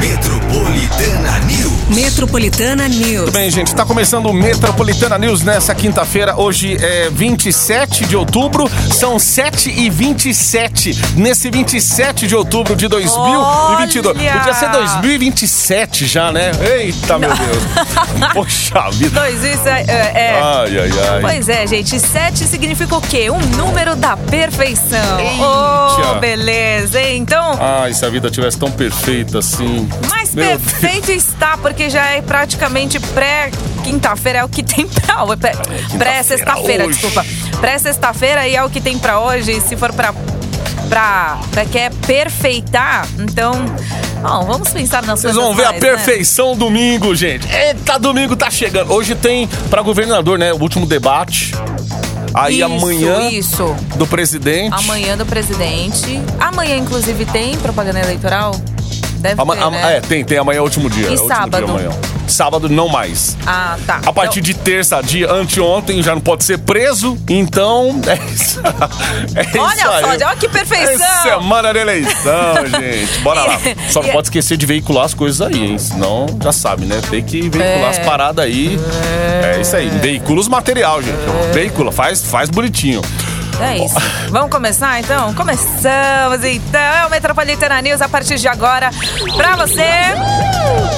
Metropolitana News. Metropolitana News. Muito bem, gente. Está começando o Metropolitana News nessa quinta-feira. Hoje é 27 de outubro, são 7 e 27 Nesse 27 de outubro de 2022. Olha! Podia ser 2027 já, né? Eita, meu Deus. Poxa vida. Dois, isso é. é- é. Ai, ai, ai. Pois é, gente. Sete significa o quê? Um número da perfeição. Eita. Oh, beleza. hein? Então, Ai, se a vida tivesse tão perfeita assim. Mais Meu Deus. perfeito está, porque já é praticamente pré-quinta-feira, é o que tem pra hoje. Pré- quinta-feira, Pré-sexta-feira, hoje. desculpa. Pré-sexta-feira e é o que tem pra hoje. Se for pra. Pra, pra quer perfeitar, então. Bom, vamos pensar nas Vocês vão ver a mais, né? perfeição domingo, gente. Eita, domingo tá chegando. Hoje tem pra governador, né? O último debate. Aí Isso, amanhã Isso. do presidente. Amanhã do presidente. Amanhã, inclusive, tem propaganda eleitoral? Deve Ama- ter, né? É, tem, tem amanhã é o último dia. E é o último sábado? Dia amanhã. Sábado não mais. Ah, tá. A partir de terça, dia anteontem, já não pode ser preso, então é isso, é isso Olha só, aí. olha que perfeição! É semana de eleição, gente. Bora lá. Só não E- pode esquecer de veicular as coisas aí, hein? Senão, já sabe, né? Tem que veicular É. as paradas aí. É. isso aí. Veicula os material, gente. Veicula, faz, faz bonitinho. É isso. Vamos começar então? Começamos então. É o Metropolitana News a partir de agora pra você.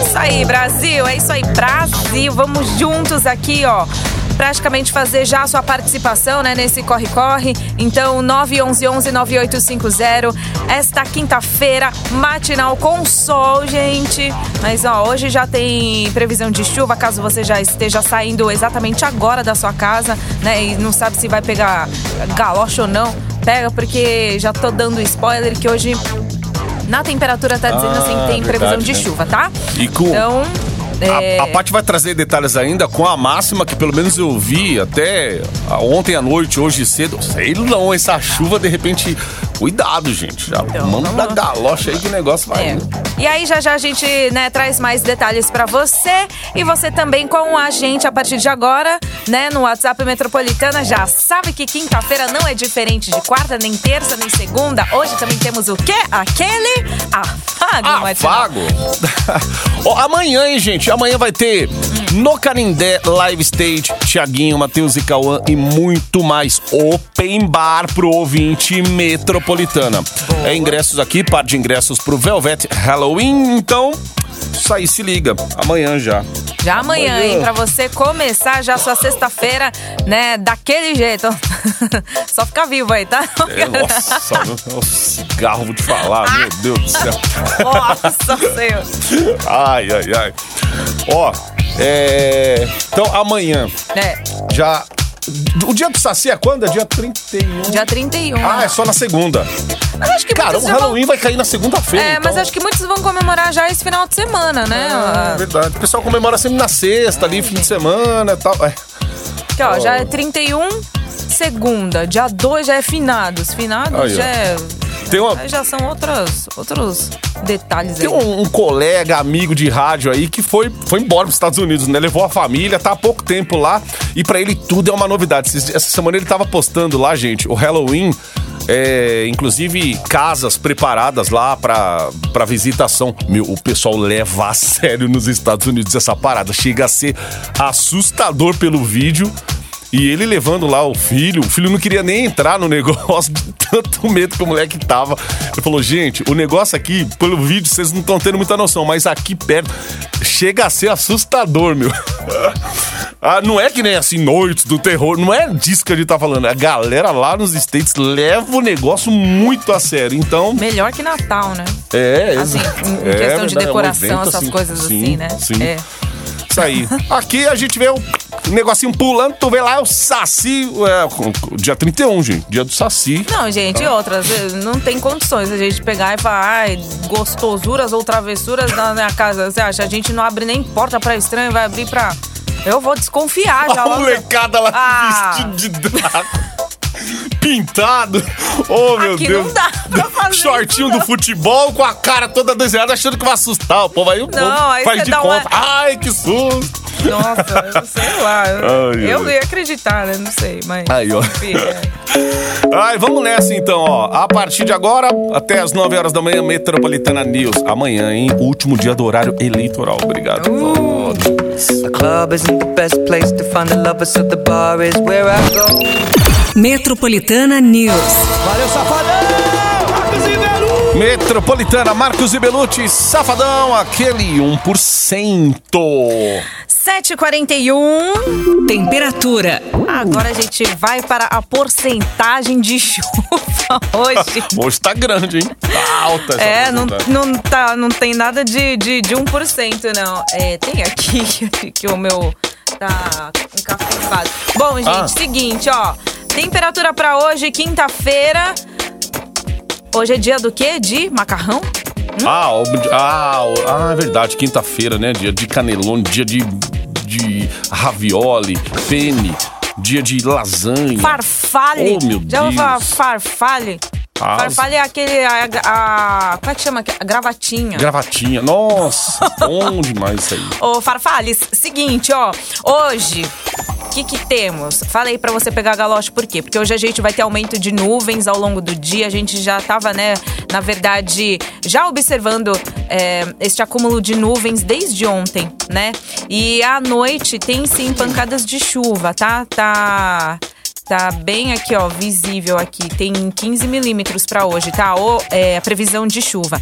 Isso aí, Brasil. É isso aí, Brasil. Vamos juntos aqui, ó. Praticamente fazer já a sua participação, né, nesse corre-corre. Então, 911-9850. Esta quinta-feira, matinal com sol, gente. Mas, ó, hoje já tem previsão de chuva, caso você já esteja saindo exatamente agora da sua casa, né, e não sabe se vai pegar galocha ou não. Pega, porque já tô dando spoiler que hoje na temperatura tá dizendo Ah, assim que tem previsão verdade, de né? chuva, tá? E com- Então. É, A, a Paty vai trazer detalhes ainda com a máxima que pelo menos eu vi até ontem à noite, hoje cedo. Sei não, essa chuva de repente. Cuidado, gente. Já Então, manda vamos- galocha aí que o negócio vai. É. E aí já já a gente né, traz mais detalhes pra você e você também com a gente a partir de agora, né, no WhatsApp Metropolitana, já sabe que quinta-feira não é diferente de quarta, nem terça, nem segunda. Hoje também temos o quê? Aquele afago, matinal. Afago! Ó, amanhã, hein, gente? Amanhã vai ter no Canindé Live Stage, Tiaguinho, Matheus e Cauã e muito mais. Open bar pro ouvinte metropolitana. É ingressos aqui, par de ingressos pro Velvet Halloween. Então, aí, se liga. Amanhã já. Já amanhã, Amanhã. hein, pra você começar já sua sexta-feira, né, daquele jeito. Só ficar vivo aí, tá? É, nossa, o cigarro, vou te falar, meu Deus do céu. Nossa Senhor. Ai, ai, ai. Ó, é. Então, amanhã, É, já. O dia do Saci é quando? É dia 31. dia 31. Ah, é só na segunda. Mas acho que Cara, o já vão- Halloween vai cair na segunda-feira. É, então. mas acho que muitos vão comemorar já esse final de semana, né? É verdade. O pessoal comemora sempre na sexta, ali, fim de semana e tal. É. Aqui, ó, já é 31, segunda. Dia 2 já é finados. Finados Aí, já é... Tem uma- Já são outros, outros detalhes Tem aí. um, um colega, amigo de rádio aí que foi, foi embora para os Estados Unidos, né? Levou a família, tá há pouco tempo lá e pra ele tudo é uma novidade. Essa semana ele tava postando lá, gente, o Halloween. é, inclusive casas preparadas lá pra visitação. Meu, o pessoal leva a sério nos Estados Unidos essa parada. Chega a ser assustador pelo vídeo. E ele levando lá o filho, o filho não queria nem entrar no negócio, de tanto medo que o moleque tava. Ele falou, gente, o negócio aqui, pelo vídeo, vocês não estão tendo muita noção, mas aqui perto chega a ser assustador, meu. Ah, não é que nem assim, noites do terror, não é disso que a gente tá falando. A galera lá nos States leva o negócio muito a sério. Então, Melhor que Natal, né? é, Assim, em é questão de verdade, é um decoração, evento essas coisas sim, assim, né? Sim. É. Isso aí. Aqui a gente vê o negocinho pulando, tu vê lá é o Saci, é, dia 31, gente, dia do Saci. Não, gente, e outras, não tem condições a gente pegar e falar, ai, gostosuras ou travessuras na minha casa. Você acha? A gente não abre nem porta pra estranho, vai abrir pra. Eu vou desconfiar já. A logo. molecada lá Ah. vestido de Draco. Pintado. Oh, meu Aqui Deus. não dá pra fazer Shortinho isso, do futebol com a cara toda desenhada, achando que vai assustar. O povo aí o povo Não, aí faz de dá uma- conta. Ai, que susto. Nossa, sei lá. Ai, eu ai. ia acreditar, né? Não sei, mas. Aí, ó. é. Ai, vamos nessa então, ó. A partir de agora, até as 9 horas da manhã, Metropolitana News. Amanhã, hein? Último dia do horário eleitoral. Obrigado. Uh. The club isn't the best place to find the lovers, so the bar is where I go. Metropolitana News. Valeu, safadão! Marcos! Metropolitana, Marcos e Belucci, Safadão, aquele 1%. 7h41. Temperatura. Agora a gente vai para a porcentagem de chuva hoje. Hoje tá grande, hein? Tá alta essa É, não, não, tá, não tem nada de, de, de 1%, não. É, tem aqui que o meu tá encafifado. Bom, gente, Ah. seguinte, ó. Temperatura pra hoje, quinta-feira. Hoje é dia do quê? De macarrão? Ah, o- ah, o- ah, é verdade, quinta-feira, né? Dia de canelone, dia de, de ravioli, penne, dia de lasanha. Farfalle. Oh, meu Já falar Deus. farfalle? Ah, farfalle é aquele. A, a- como é que chama? A gravatinha. Gravatinha. Nossa, bom demais isso aí. Ô, Farfales, seguinte, ó. Hoje, que que temos? Falei pra você pegar galoche, por quê? Porque hoje a gente vai ter aumento de nuvens ao longo do dia. A gente já tava, né, na verdade, já observando é, este acúmulo de nuvens desde ontem, né? E à noite tem sim pancadas de chuva, tá? Tá. Tá bem aqui, ó, visível aqui. Tem 15 milímetros pra hoje, tá? O, é, a previsão de chuva.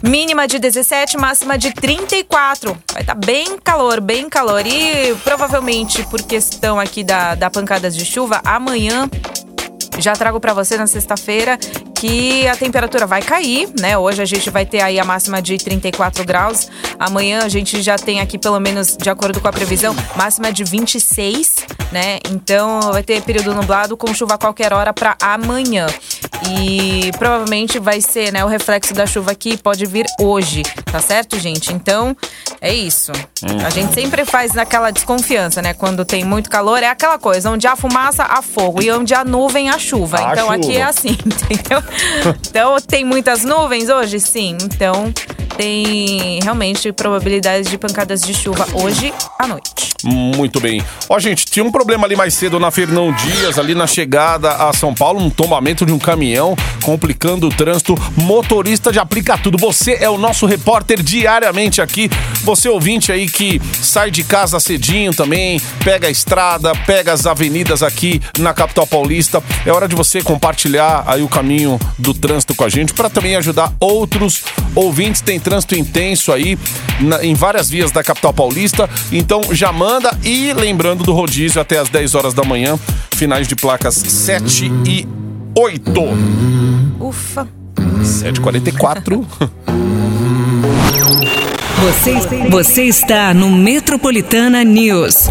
Mínima de 17, máxima de 34. Vai estar bem calor, bem calor. E provavelmente, por questão aqui da, da pancadas de chuva, amanhã já trago pra você na sexta-feira que a temperatura vai cair, né? Hoje a gente vai ter aí a máxima de 34 graus. Amanhã a gente já tem aqui, pelo menos de acordo com a previsão, máxima de 26, né? Então vai ter período nublado com chuva a qualquer hora pra amanhã. E provavelmente vai ser, né, o reflexo da chuva aqui pode vir hoje, tá certo, gente? Então, é isso. A gente sempre faz naquela desconfiança, né? Quando tem muito calor, é aquela coisa, onde há fumaça, há fogo. E onde há nuvem, há chuva. Há então aqui chuva. é assim, entendeu? Então, tem muitas nuvens hoje? Sim. Então, tem realmente probabilidades de pancadas de chuva hoje à noite. Muito bem. Ó, gente, tinha um problema ali mais cedo na Fernão Dias, ali na chegada a São Paulo, um tombamento de um caminhão, complicando o trânsito. Motorista de aplica tudo. Você é o nosso repórter diariamente aqui. Você ouvinte aí que sai de casa cedinho também, pega a estrada, pega as avenidas aqui na capital paulista. É hora de você compartilhar aí o caminho do trânsito com a gente para também ajudar outros ouvintes. Tem trânsito intenso aí na- em várias vias da capital paulista. Então já manda e lembrando do rodízio até as 10 horas da manhã, finais de placas 7 e 8. Ufa. 7h44. Você, você está no Metropolitana News.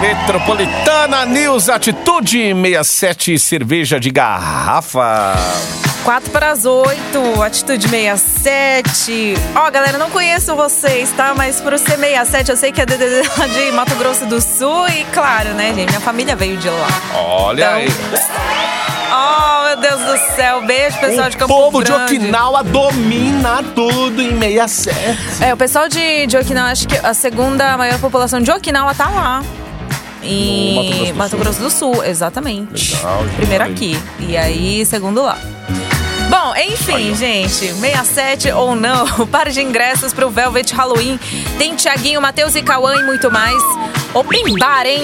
Metropolitana News Atitude 67 cerveja de garrafa. 4 para as 8, Atitude 67. Ó, galera, não conheço vocês, tá? Mas por ser 67, eu sei que é de, de, de Mato Grosso do Sul e, claro, né, gente? Minha família veio de lá. Olha Então, aí. Oh, meu Deus do céu. Beijo, pessoal de O Campo povo de Grande. Okinawa domina tudo em 67. É, o pessoal de, de Okinawa, acho que a segunda maior população de Okinawa tá lá. Em No Mato Grosso do Sul. Exatamente. Legal, Primeiro aqui. E aí, segundo lá. Bom, enfim, gente, 67 ou não, par de ingressos pro Velvet Halloween. Tem Tiaguinho, Matheus e Cauã e muito mais. Open Bar, hein?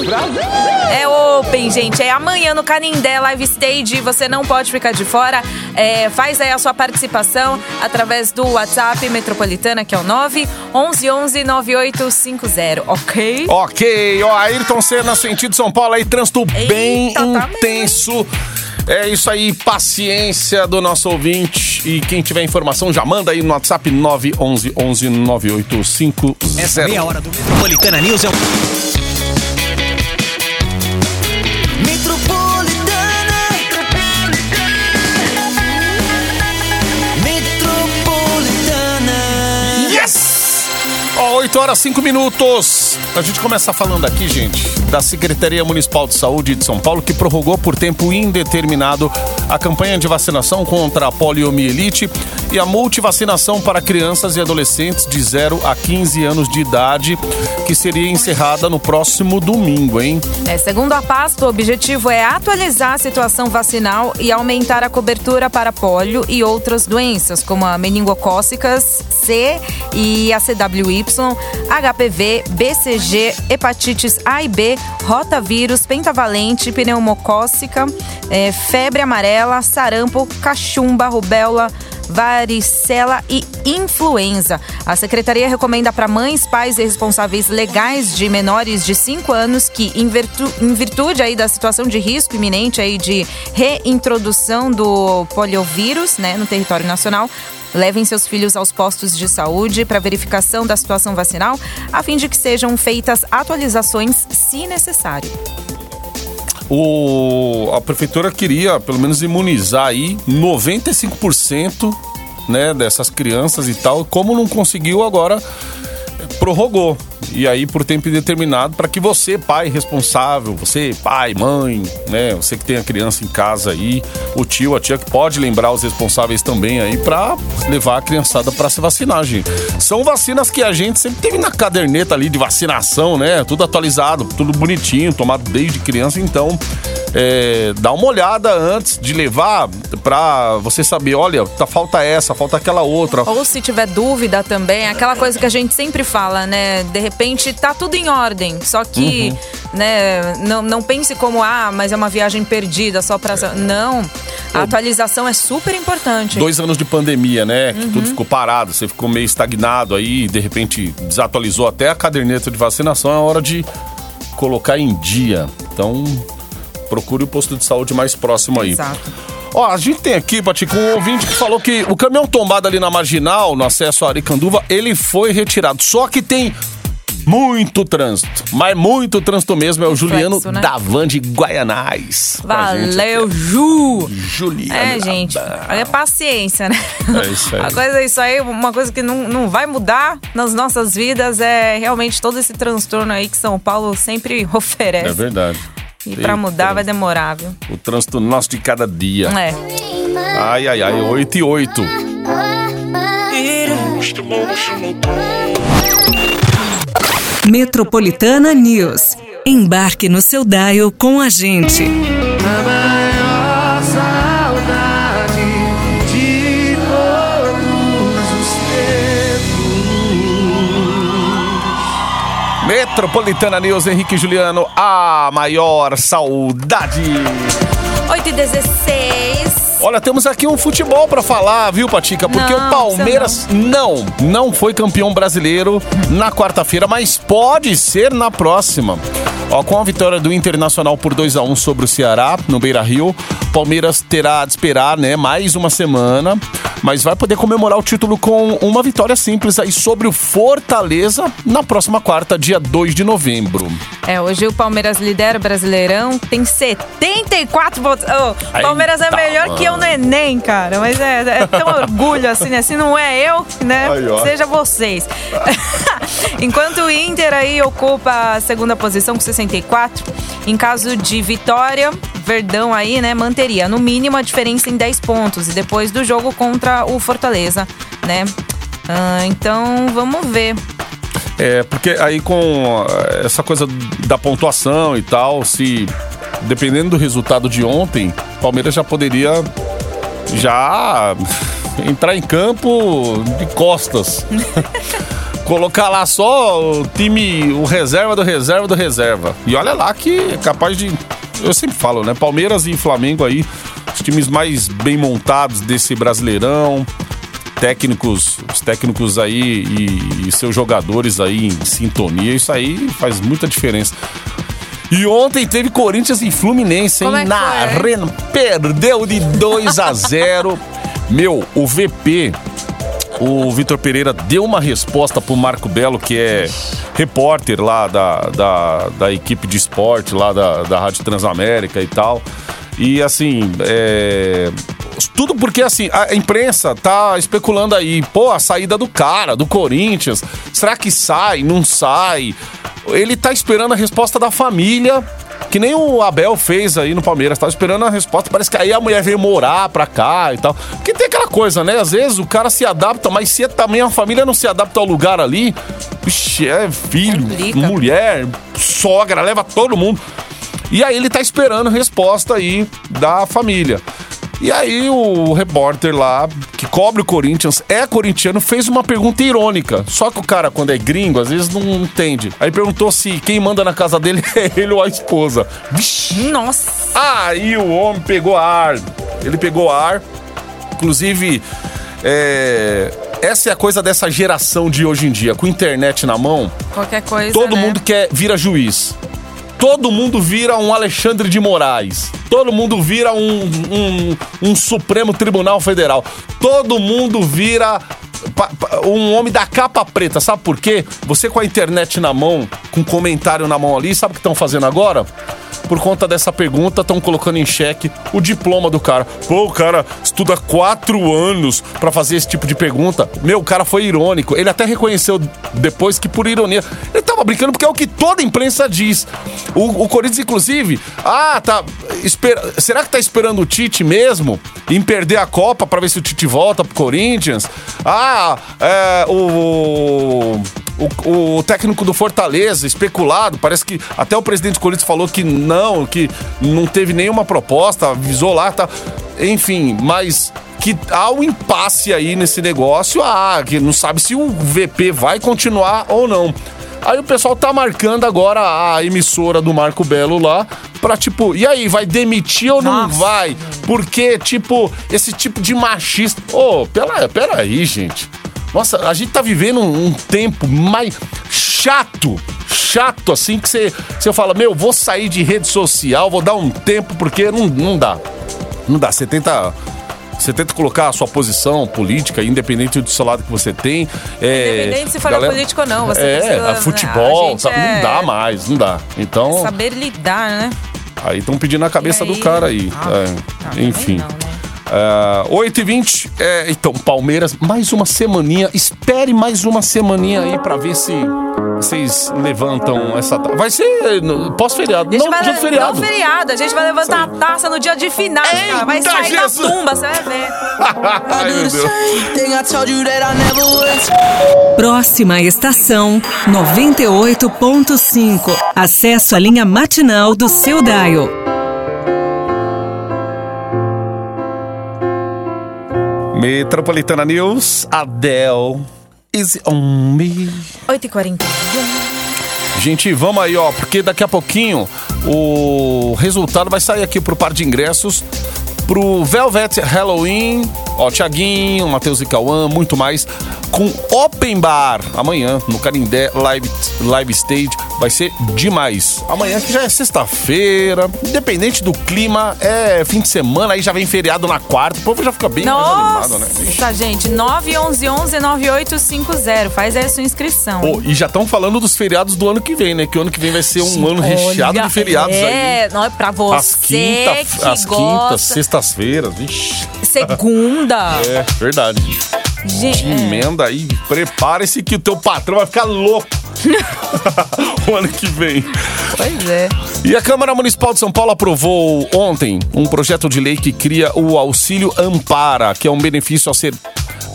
É open, gente. É amanhã no Canindé Live Stage. Você não pode ficar de fora. É, faz aí a sua participação através do WhatsApp Metropolitana, que é o 9 11 11 9850, ok? Ok, ó, Ayrton Senna, sentido São Paulo aí, trânsito bem tá mesmo, intenso. É isso aí, paciência do nosso ouvinte. E quem tiver informação, já manda aí no WhatsApp 911 11 9850. Essa meia hora do Metropolitana News é um... 8 horas 5 minutos. A gente começa falando aqui, gente, da Secretaria Municipal de Saúde de São Paulo, que prorrogou por tempo indeterminado a campanha de vacinação contra a poliomielite e a multivacinação para crianças e adolescentes de 0 a 15 anos de idade, que seria encerrada no próximo domingo, hein? É, segundo a pasta, o objetivo é atualizar a situação vacinal e aumentar a cobertura para pólio e outras doenças, como a meningocócicas C e a CWY, HPV, BCG, hepatites A e B, rotavírus, pentavalente, pneumocócica, é, febre amarela, sarampo, cachumba, rubéola, varicela e influenza. A secretaria recomenda para mães, pais e responsáveis legais de menores de 5 anos que, em, virtu em virtude aí da situação de risco iminente aí de reintrodução do poliovírus né, no território nacional, levem seus filhos aos postos de saúde para verificação da situação vacinal, a fim de que sejam feitas atualizações se necessário. O, a prefeitura queria, pelo menos, imunizar aí 95% né, dessas crianças e tal. Como não conseguiu, agora prorrogou. E aí por tempo indeterminado para que você, pai responsável, você, pai, mãe, né, você que tem a criança em casa aí, o tio, a tia que pode lembrar os responsáveis também aí para levar a criançada para se vacinar, gente. São vacinas que a gente sempre teve na caderneta ali de vacinação, né? Tudo atualizado, tudo bonitinho, tomado desde criança, então é, dá uma olhada antes de levar pra você saber, olha, tá, falta essa, falta aquela outra. Ou se tiver dúvida também, aquela coisa que a gente sempre fala, né? De repente tá tudo em ordem, só que, Uhum. né, não, não pense como, ah, mas é uma viagem perdida só pra. Não. A atualização é super importante. Dois anos de pandemia, né? Que Uhum. tudo ficou parado, você ficou meio estagnado aí, de repente desatualizou até a caderneta de vacinação, é hora de colocar em dia. Então, procure o posto de saúde mais próximo aí. Exato. Ó, a gente tem aqui, Patico, um ouvinte que falou que o caminhão tombado ali na marginal, no acesso a Aricanduva, ele foi retirado. Só que tem muito trânsito, mas muito trânsito mesmo. É o Juliano né? da Van de Guaianais. a Valeu. Ju! Juliano. É, gente, olha paciência, né? É isso aí. A coisa, isso aí, uma coisa que não, não vai mudar nas nossas vidas é realmente todo esse transtorno aí que São Paulo sempre oferece. É verdade. E pra mudar vai demorar, viu? O trânsito nosso de cada dia. É. Ai, ai, ai, 8 e 8. Metropolitana News. Embarque no seu dial com a gente. A maior saudade de todos os tempos. Metropolitana News, Henrique e Juliano, a maior saudade. 8 e 16. Olha, temos aqui um futebol pra falar, viu, Patica? Porque Não, o Palmeiras não, não foi campeão brasileiro na quarta-feira, mas pode ser na próxima. Ó, com a vitória do Internacional por 2 a 1 sobre o Ceará no Beira-Rio, Palmeiras terá de esperar, né, mais uma semana, mas vai poder comemorar o título com uma vitória simples aí sobre o Fortaleza na próxima quarta, dia 2 de novembro. É, hoje o Palmeiras lidera o Brasileirão, tem 74 votos. Aí Palmeiras é melhor que eu no Enem, cara. Mas é, é tão orgulho assim, né? Se não é eu, né? Ó. Seja vocês. Enquanto o Inter aí ocupa a segunda posição com 64, em caso de vitória, Verdão aí, né, manteria no mínimo a diferença em 10 pontos e depois do jogo contra o Fortaleza, né? Ah, então, vamos ver. É, porque aí com eh, essa coisa da pontuação e tal, se dependendo do resultado de ontem, Palmeiras já poderia já entrar em campo de costas. Colocar lá só o time, o reserva do reserva do reserva. E olha lá que é capaz de. Eu sempre falo, né? Palmeiras e Flamengo aí, os times mais bem montados desse brasileirão técnicos, os técnicos aí e, e seus jogadores aí em sintonia, isso aí faz muita diferença. E ontem teve Corinthians e Fluminense, hein? É Na arena. Perdeu de 2 a 0. Meu, o VP, o Vitor Pereira, deu uma resposta pro Marco Belo, que é repórter lá da, da, da equipe de esporte, lá da, da Rádio Transamérica e tal. E assim, é, tudo porque assim, a imprensa tá especulando aí, pô, a saída do cara, do Corinthians. Será que sai? Não sai? Ele tá esperando a resposta da família Que nem o Abel fez aí no Palmeiras. Tava esperando a resposta. Parece que aí a mulher veio morar pra cá e tal. Porque tem aquela coisa, né? Às vezes o cara se adapta, mas se também a família não se adapta ao lugar ali, vixe, é filho, Complica. mulher, sogra, leva todo mundo. E aí ele tá esperando resposta aí da família. E aí o repórter lá, que cobre o Corinthians, é corintiano, fez uma pergunta irônica. Só que o cara, quando é gringo, às vezes não entende. Aí perguntou se quem manda na casa dele é ele ou a esposa. Nossa. Aí o homem pegou ar. Ele pegou ar. Inclusive, é, essa é a coisa dessa geração de hoje em dia. Com internet na mão, Qualquer coisa. todo né? mundo quer vira juiz. Todo mundo vira um Alexandre de Moraes. Todo mundo vira um, um, um Supremo Tribunal Federal. Todo mundo vira um homem da capa preta. Sabe por quê? Você com a internet na mão, com comentário na mão ali, sabe o que estão fazendo agora? Por conta dessa pergunta, estão colocando em xeque o diploma do cara. Pô, o cara estuda quatro anos pra fazer esse tipo de pergunta. Meu, o cara foi irônico. Ele até reconheceu depois que, por ironia, tava brincando porque é o que toda imprensa diz. O, o Corinthians, inclusive, ah, tá. espera- será que tá esperando o Tite mesmo em perder a Copa pra ver se o Tite volta pro Corinthians? Ah, é, o. O, o técnico do Fortaleza, especulado, parece que até o presidente do Corinthians falou que não, que não teve nenhuma proposta, avisou lá, tá. Enfim, mas que há um impasse aí nesse negócio, ah, que não sabe se o VP vai continuar ou não. Aí o pessoal tá marcando agora a emissora do Marco Belo lá pra tipo, e aí, vai demitir ou não Nossa. vai? Porque, tipo, esse tipo de machista. Ô, pera, pera aí, gente. Nossa, a gente tá vivendo um, um tempo mais chato, chato, assim, que você, você fala, meu, vou sair de rede social, vou dar um tempo, porque não, não dá. Não dá. Você tenta. Você tenta colocar a sua posição política, independente do seu lado que você tem. É, Independente se for político ou não, você é, precisa, a futebol, tá- é- não dá mais, não dá. Então, Saber lidar, né? aí estão pedindo a cabeça E do cara aí. Ah, É, também enfim. não, né? Ah, 8h20, é, então, Palmeiras, mais uma semaninha. Espere mais uma semaninha aí pra ver se vocês levantam essa. ta- Vai ser no- pós-feriado. A gente Não, vai dia feriado. Não feriado. A gente vai levantar a taça no dia de final, cara. Vai Eita, sair Jesus! da tumba, você vai ver. Ai, meu Deus. Thing I told you that I never would. Próxima estação 98.5. Acesso à linha matinal do seu Dial. Metropolitana News, Adele is on me. 8h41. Gente, vamos aí, ó, porque daqui a pouquinho o resultado vai sair aqui pro par de ingressos pro Velvet Halloween, ó, Thiaguinho, Matheus e Cauã, muito mais, com Open Bar amanhã no Canindé Live, Live Stage. Vai ser demais. Amanhã que já é sexta-feira, independente do clima, é fim de semana, aí já vem feriado na quarta, o povo já fica bem mais animado, né? Nossa, gente. 911-9850. Faz aí a sua inscrição. E já estão falando dos feriados do ano que vem, né? Que o ano que vem vai ser um ano recheado Olha, de feriados aí. É, não é pra você As, quinta, as quintas, sextas-feiras. Ixi, Segunda. É verdade. Gente, emenda aí, prepare-se que o teu patrão vai ficar louco o ano que vem. pois é. E a Câmara Municipal de São Paulo aprovou ontem um projeto de lei que cria o Auxílio Ampara, que é um benefício a ser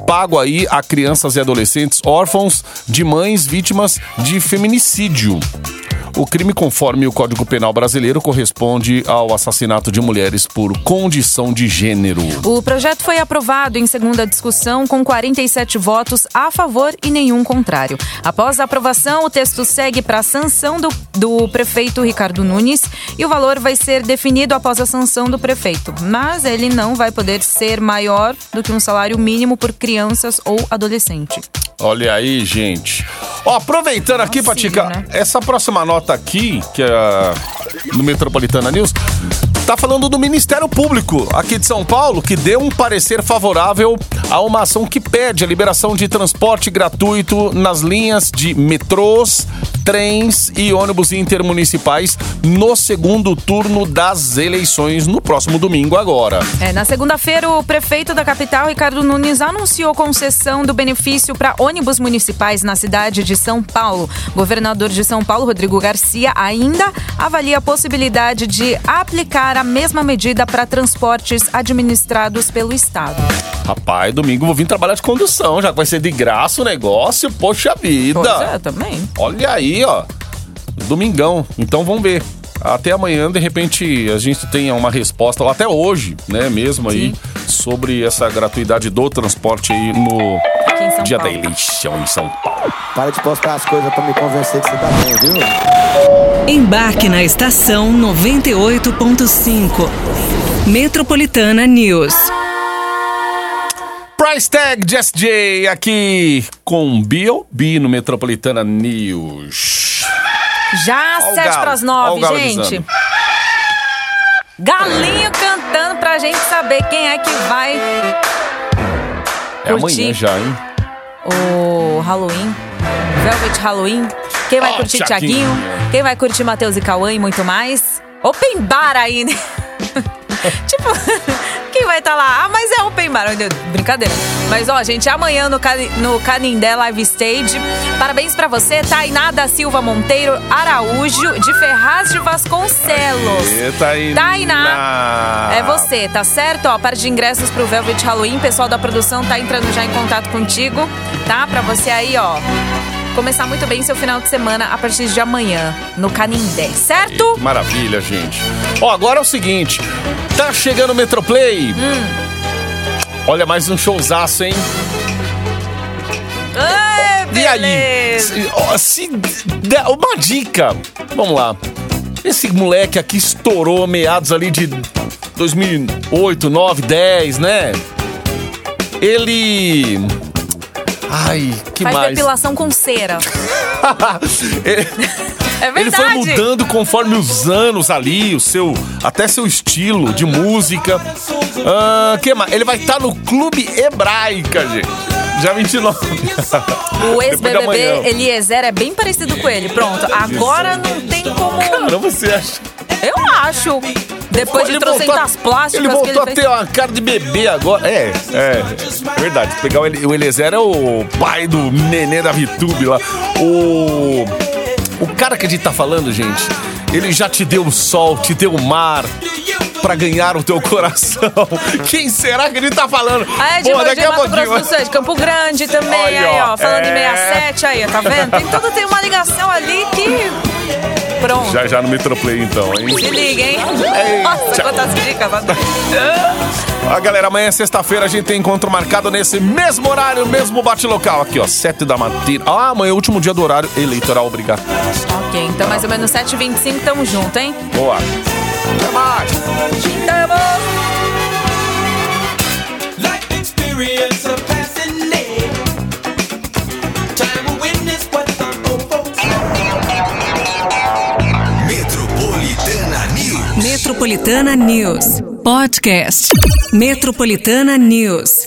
pago aí a crianças e adolescentes órfãos de mães vítimas de feminicídio. O crime, conforme o Código Penal brasileiro, corresponde ao assassinato de mulheres por condição de gênero. O projeto foi aprovado em segunda discussão com 47 votos a favor e nenhum contrário. Após a aprovação, o texto segue para a sanção do, do prefeito Ricardo Nunes e o valor vai ser definido após a sanção do prefeito. Mas ele não vai poder ser maior do que um salário mínimo por crianças ou adolescente. Olha aí, gente. Ó, aproveitando aqui, Auxílio, Patica, né? essa próxima nota aqui, que é no Metropolitana News, tá falando do Ministério Público aqui de São Paulo, que deu um parecer favorável a uma ação que pede a liberação de transporte gratuito nas linhas de metrôs, trens e ônibus intermunicipais no segundo turno das eleições no próximo domingo agora. É, na segunda-feira, o prefeito da capital, Ricardo Nunes, anunciou concessão do benefício para ônibus municipais na cidade de São Paulo. Governador de São Paulo, Rodrigo Garcia, ainda avalia a possibilidade de aplicar a mesma medida para transportes administrados pelo Estado. Rapaz, domingo vou vir trabalhar de condução, já que vai ser de graça o negócio, poxa vida. Pois é, também. Olha aí, ó. Domingão. Então vamos ver. Até amanhã, de repente, a gente tenha uma resposta, ou até hoje, né, mesmo aí, sobre essa gratuidade do transporte aí no dia Paulo. da eleição em São Paulo. Para de postar as coisas pra me convencer que você tá bem, viu? Embarque na estação 98.5. Metropolitana News. Price Tag Jess J aqui com B.O.B. no Metropolitana News. Já Ó o sete para as nove, gente. Galinho cantando pra gente saber quem é que vai É amanhã Curti. já, hein? o Halloween, Velvet Halloween. Quem vai Ó, curtir Thiaguinho. Tiaguinho? Quem vai curtir Matheus e Cauã e muito mais? Open bar aí, né? tipo, quem vai estar lá? Ah, mas é open bar. Brincadeira. Mas ó, gente, amanhã no, no Canindé Live Stage. Parabéns pra você, Tainá da Silva Monteiro Araújo, de Ferraz de Vasconcelos. Eita aí. Tainá, é você, tá certo? Ó, a parte de ingressos pro Velvet Halloween, pessoal da produção tá entrando já em contato contigo, tá? Pra você aí, ó, começar muito bem seu final de semana a partir de amanhã, no Canindé, certo? Maravilha, gente. Ó, agora é o seguinte. Tá chegando o Metroplay. Hum. Olha, mais um showzaço, hein? Ê, E aí? Se, ó, se uma dica. Vamos lá. Esse moleque aqui estourou meados ali de 2008, 9, 10, né? Ele. Ai, que Faz mais? depilação com cera. ele, É ele foi verdade. mudando conforme os anos ali, o seu. Até seu estilo de música. Ah, que mais? Ele vai estar no Clube Hebraica, gente. Dia 29. O ex-BBB. Eliezer é bem parecido com ele. Pronto, agora não tem como. Cara, você acha? Eu acho. Depois de Ele voltou trocentas plásticas Ele voltou ele a fez. ter uma cara de bebê agora. É, é. Verdade. Pegar o, o Eliezer é o pai do nenê da VTube lá. O. O cara que a gente tá falando, gente, ele já te deu o sol, te deu o mar. Pra ganhar o teu coração. Quem será que ele tá falando? Ah, é de, de Mato Grosso do Sul, de Campo Grande também, aí, ó, ó. Falando é. em 67, aí, tá vendo? Tem tudo tem uma ligação ali que. Pronto. Já já no Metroplay, então, hein? Se liga, hein? Eita. Nossa, quantas dicas. Ah, galera, amanhã, sexta-feira, a gente tem encontro marcado nesse mesmo horário, mesmo bate-local. Aqui, ó, 7 da matina. Ah, amanhã é o último dia do horário eleitoral, obrigado. ok, então mais ou menos 7h25, tamo junto, hein? Boa. Até mais. Tamo! Life experience of passing day. Time witness what some old folks Metropolitana News. Metropolitana News. Podcast. Metropolitana News.